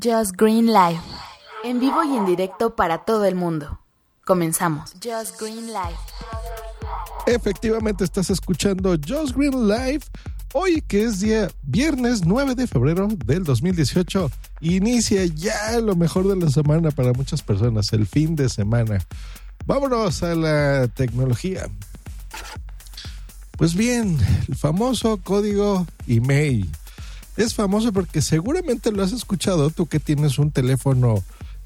Just Green Live. En vivo y en directo para todo el mundo. Comenzamos. Just Green Live. Efectivamente estás escuchando Just Green Live. Hoy que es día viernes 9 de febrero del 2018, inicia ya lo mejor de la semana para muchas personas, el fin de semana. Vámonos a la tecnología. Pues bien, el famoso código email. Es famoso porque seguramente lo has escuchado tú que tienes un teléfono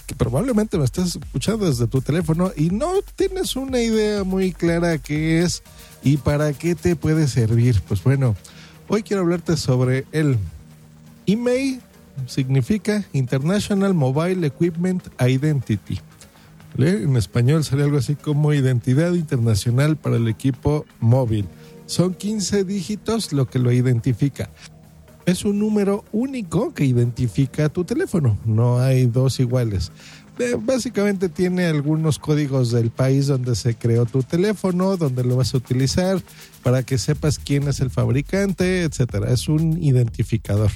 que probablemente lo estés escuchando desde tu teléfono y no tienes una idea muy clara qué es y para qué te puede servir. Pues bueno, hoy quiero hablarte sobre el email significa International Mobile Equipment Identity. En español sería algo así como identidad internacional para el equipo móvil. Son 15 dígitos lo que lo identifica es un número único que identifica tu teléfono. No hay dos iguales. Eh, básicamente tiene algunos códigos del país donde se creó tu teléfono, donde lo vas a utilizar, para que sepas quién es el fabricante, etcétera. Es un identificador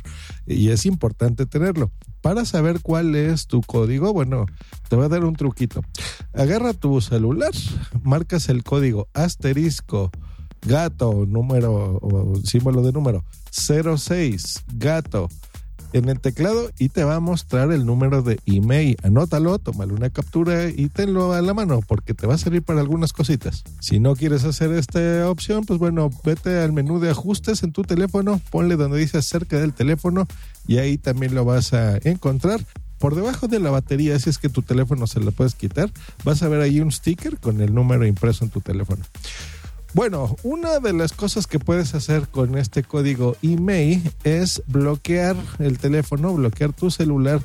y es importante tenerlo. Para saber cuál es tu código, bueno, te voy a dar un truquito. Agarra tu celular, marcas el código asterisco gato, número o símbolo de número 06, gato en el teclado y te va a mostrar el número de email. Anótalo, tómale una captura y tenlo a la mano porque te va a servir para algunas cositas. Si no quieres hacer esta opción, pues bueno, vete al menú de ajustes en tu teléfono, ponle donde dice cerca del teléfono y ahí también lo vas a encontrar. Por debajo de la batería, si es que tu teléfono se lo puedes quitar, vas a ver ahí un sticker con el número impreso en tu teléfono. Bueno, una de las cosas que puedes hacer con este código email es bloquear el teléfono, bloquear tu celular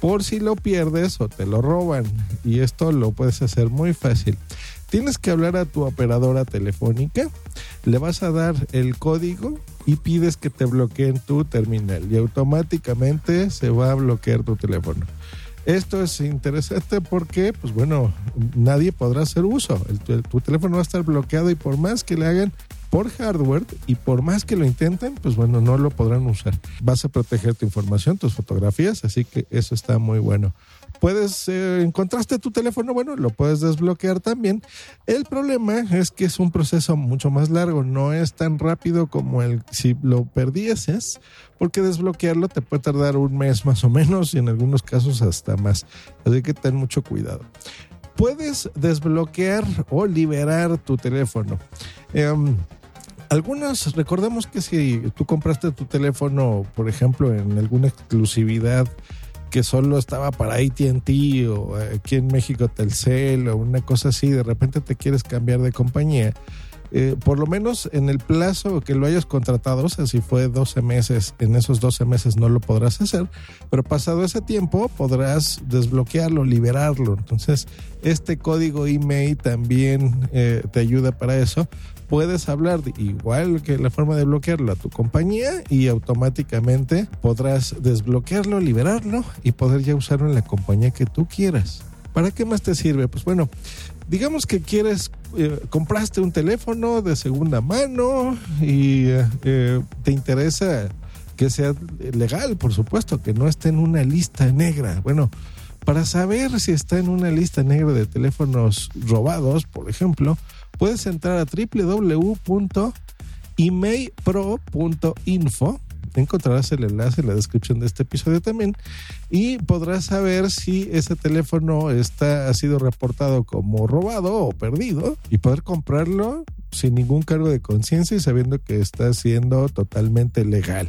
por si lo pierdes o te lo roban. Y esto lo puedes hacer muy fácil. Tienes que hablar a tu operadora telefónica, le vas a dar el código y pides que te bloqueen tu terminal y automáticamente se va a bloquear tu teléfono. Esto es interesante porque, pues bueno, nadie podrá hacer uso. tu teléfono va a estar bloqueado y por más que le hagan por hardware y por más que lo intenten, pues bueno, no lo podrán usar. Vas a proteger tu información, tus fotografías, así que eso está muy bueno puedes, eh, encontraste tu teléfono, bueno, lo puedes desbloquear también. El problema es que es un proceso mucho más largo, no es tan rápido como el si lo perdieses, porque desbloquearlo te puede tardar un mes más o menos y en algunos casos hasta más. Así que ten mucho cuidado. Puedes desbloquear o liberar tu teléfono. Em, algunos, recordemos que si tú compraste tu teléfono, por ejemplo, en alguna exclusividad, que solo estaba para ATT o aquí en México Telcel o una cosa así, de repente te quieres cambiar de compañía, eh, por lo menos en el plazo que lo hayas contratado, o sea, si fue 12 meses, en esos 12 meses no lo podrás hacer, pero pasado ese tiempo podrás desbloquearlo, liberarlo. Entonces, este código email también eh, te ayuda para eso puedes hablar igual que la forma de bloquearlo a tu compañía y automáticamente podrás desbloquearlo, liberarlo y poder ya usarlo en la compañía que tú quieras. ¿Para qué más te sirve? Pues bueno, digamos que quieres, eh, compraste un teléfono de segunda mano y eh, te interesa que sea legal, por supuesto, que no esté en una lista negra. Bueno, para saber si está en una lista negra de teléfonos robados, por ejemplo, puedes entrar a www.emailpro.info. Encontrarás el enlace en la descripción de este episodio también y podrás saber si ese teléfono está, ha sido reportado como robado o perdido y poder comprarlo sin ningún cargo de conciencia y sabiendo que está siendo totalmente legal.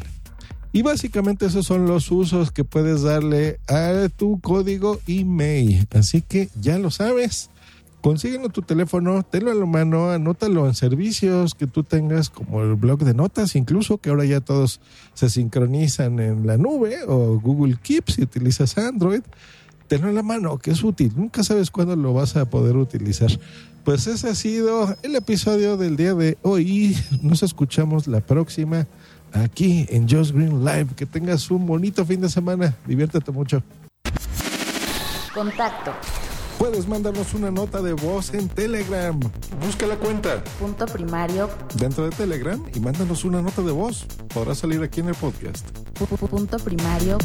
Y básicamente esos son los usos que puedes darle a tu código email. Así que ya lo sabes. Consíguelo tu teléfono, tenlo a la mano, anótalo en servicios que tú tengas, como el blog de notas, incluso que ahora ya todos se sincronizan en la nube o Google Keep si utilizas Android. Tenlo en la mano, que es útil. Nunca sabes cuándo lo vas a poder utilizar. Pues ese ha sido el episodio del día de hoy. Nos escuchamos la próxima aquí en Just Green Live. Que tengas un bonito fin de semana. Diviértete mucho. Contacto puedes mandarnos una nota de voz en Telegram. Busca la cuenta. Punto primario. Dentro de Telegram y mándanos una nota de voz. Podrá salir aquí en el podcast. Punto primario.